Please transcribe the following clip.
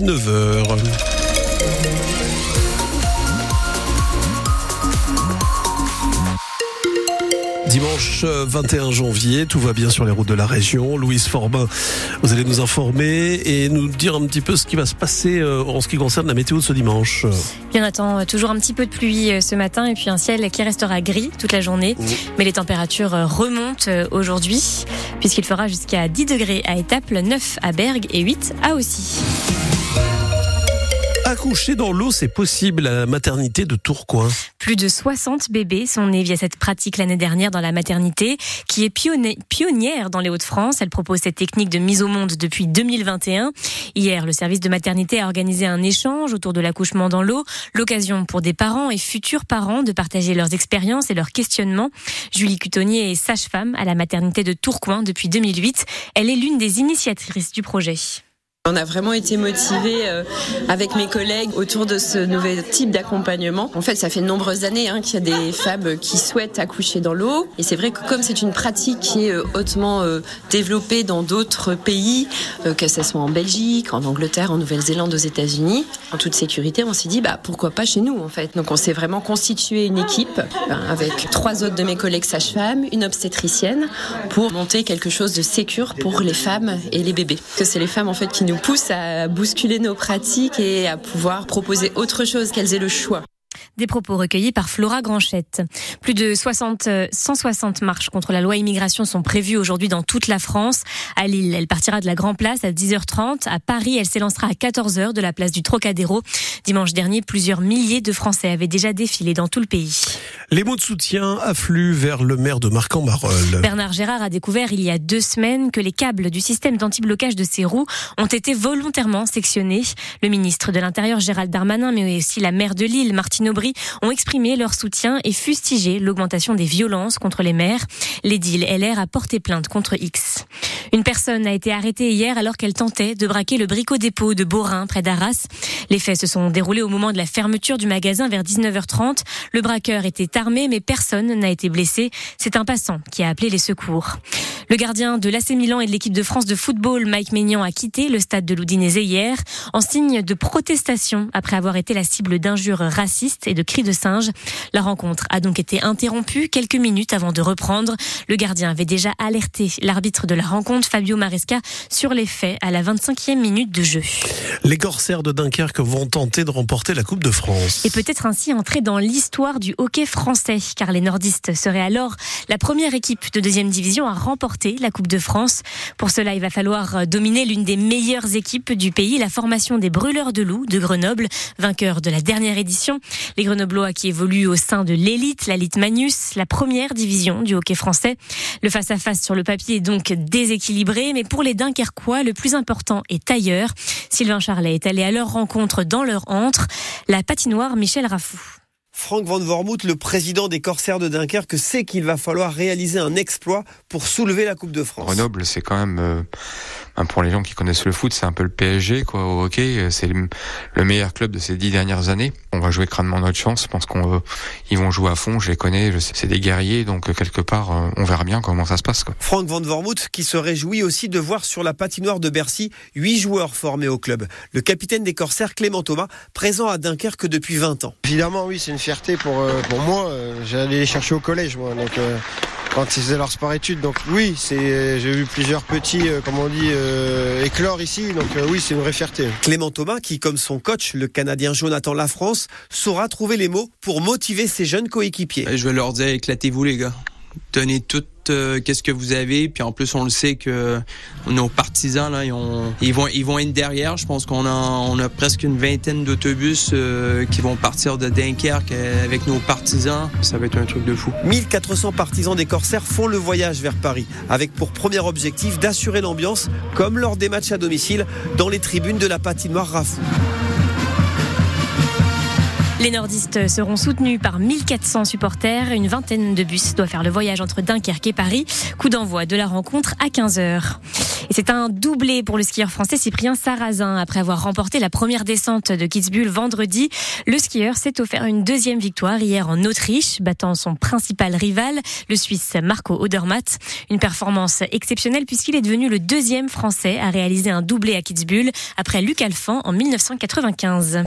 9h. Dimanche 21 janvier, tout va bien sur les routes de la région. Louise Forbin, vous allez nous informer et nous dire un petit peu ce qui va se passer euh, en ce qui concerne la météo de ce dimanche. Bien, on attend toujours un petit peu de pluie euh, ce matin et puis un ciel qui restera gris toute la journée. Mais les températures euh, remontent aujourd'hui puisqu'il fera jusqu'à 10 degrés à Étaples, 9 à Bergue et 8 à Aussi. Accoucher dans l'eau, c'est possible à la maternité de Tourcoing. Plus de 60 bébés sont nés via cette pratique l'année dernière dans la maternité, qui est pionnière dans les Hauts-de-France. Elle propose cette technique de mise au monde depuis 2021. Hier, le service de maternité a organisé un échange autour de l'accouchement dans l'eau, l'occasion pour des parents et futurs parents de partager leurs expériences et leurs questionnements. Julie Cutonnier est sage-femme à la maternité de Tourcoing depuis 2008. Elle est l'une des initiatrices du projet. On a vraiment été motivés euh, avec mes collègues autour de ce nouvel type d'accompagnement. En fait, ça fait de nombreuses années hein, qu'il y a des femmes qui souhaitent accoucher dans l'eau. Et c'est vrai que comme c'est une pratique qui est euh, hautement euh, développée dans d'autres pays, que ce soit en Belgique, en Angleterre, en Nouvelle-Zélande, aux États-Unis, en toute sécurité, on s'est dit bah pourquoi pas chez nous en fait. Donc on s'est vraiment constitué une équipe avec trois autres de mes collègues sages-femmes, une obstétricienne, pour monter quelque chose de sécure pour les femmes et les bébés. Que c'est les femmes en fait qui nous pousse à bousculer nos pratiques et à pouvoir proposer autre chose, qu'elles aient le choix. Des propos recueillis par Flora Granchette. Plus de 60, 160 marches contre la loi immigration sont prévues aujourd'hui dans toute la France. À Lille, elle partira de la Grand Place à 10h30. À Paris, elle s'élancera à 14h de la place du Trocadéro. Dimanche dernier, plusieurs milliers de Français avaient déjà défilé dans tout le pays. Les mots de soutien affluent vers le maire de Marc-en-Barœul. Bernard Gérard a découvert il y a deux semaines que les câbles du système d'anti-blocage de ses roues ont été volontairement sectionnés. Le ministre de l'Intérieur Gérald Darmanin, mais aussi la maire de Lille, Martine Aubry, ont exprimé leur soutien et fustigé l'augmentation des violences contre les maires. L'édile LR a porté plainte contre X. Une personne a été arrêtée hier alors qu'elle tentait de braquer le bricot-dépôt de Borin près d'Arras. Les faits se sont déroulés au moment de la fermeture du magasin vers 19h30. Le braqueur était armé mais personne n'a été blessé. C'est un passant qui a appelé les secours. Le gardien de l'AC Milan et de l'équipe de France de football, Mike Maignan, a quitté le stade de l'Oudinese hier en signe de protestation après avoir été la cible d'injures racistes et de cris de singe. La rencontre a donc été interrompue quelques minutes avant de reprendre. Le gardien avait déjà alerté l'arbitre de la rencontre, Fabio Maresca, sur les faits à la 25e minute de jeu. Les corsaires de Dunkerque vont tenter de remporter la Coupe de France. Et peut-être ainsi entrer dans l'histoire du hockey français, car les nordistes seraient alors la première équipe de deuxième division à remporter la Coupe de France. Pour cela, il va falloir dominer l'une des meilleures équipes du pays, la formation des Brûleurs de Loup de Grenoble, vainqueur de la dernière édition. Les Grenoblois qui évoluent au sein de l'élite, la Magnus, la première division du hockey français. Le face-à-face sur le papier est donc déséquilibré, mais pour les Dunkerquois, le plus important est ailleurs. Sylvain Charlet est allé à leur rencontre dans leur antre, la patinoire Michel Raffou. Franck Van Vormouth, le président des Corsaires de Dunkerque, sait qu'il va falloir réaliser un exploit pour soulever la Coupe de France. Grenoble, c'est quand même, euh, pour les gens qui connaissent le foot, c'est un peu le PSG, quoi, au hockey. C'est le, meilleur club de ces dix dernières années. On va jouer crânement notre chance. Je pense qu'on ils vont jouer à fond. Je les connais. C'est des guerriers, donc quelque part, euh, on verra bien comment ça se passe. Quoi. Franck Van Vormouth, qui se réjouit aussi de voir sur la patinoire de Bercy huit joueurs formés au club. Le capitaine des Corsaires, Clément Thomas, présent à Dunkerque depuis 20 ans. Évidemment, oui, c'est une fierté pour, euh, pour moi. Euh, j'allais les chercher au collège, moi. Donc, euh, quand ils faisaient leur sport études. Donc oui, c'est, j'ai vu plusieurs petits, comme on dit, éclore ici. Donc oui, c'est une vraie fierté. Clément Thomas, qui comme son coach, le Canadien Jonathan Lafrance, saura trouver les mots pour motiver ses jeunes coéquipiers. Je vais leur dire, éclatez-vous les gars. Donnez tout euh, qu'est-ce que vous avez. Puis en plus, on le sait que nos partisans là, ils, vont ils vont être derrière. Je pense qu'on a on a presque une vingtaine d'autobus euh, qui vont partir de Dunkerque avec nos partisans. Ça va être un truc de fou. 1400 partisans des Corsaires font le voyage vers Paris avec pour premier objectif d'assurer l'ambiance comme lors des matchs à domicile dans les tribunes de la patinoire Rafou. Les nordistes seront soutenus par 1400 supporters. Une vingtaine de bus doit faire le voyage entre Dunkerque et Paris. Coup d'envoi de la rencontre à 15h. Et c'est un doublé pour le skieur français Cyprien Sarrazin. Après avoir remporté la première descente de Kitzbühel vendredi, le skieur s'est offert une deuxième victoire hier en Autriche, battant son principal rival, le Suisse Marco Odermatt. Une performance exceptionnelle puisqu'il est devenu le deuxième français à réaliser un doublé à Kitzbühel après Luc Alphand en 1995.